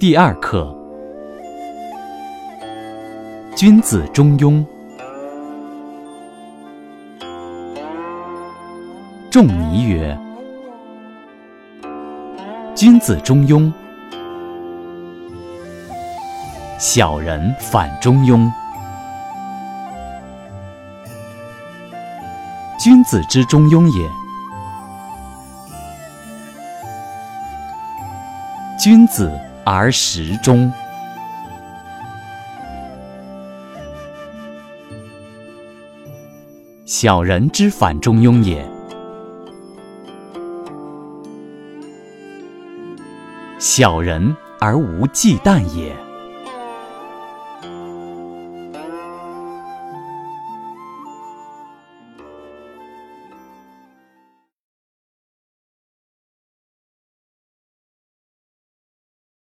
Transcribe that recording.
第二课：君子中庸。仲尼曰：“君子中庸，小人反中庸。君子之中庸也，君子而时中。小人之反中庸也。”小人而无忌惮也。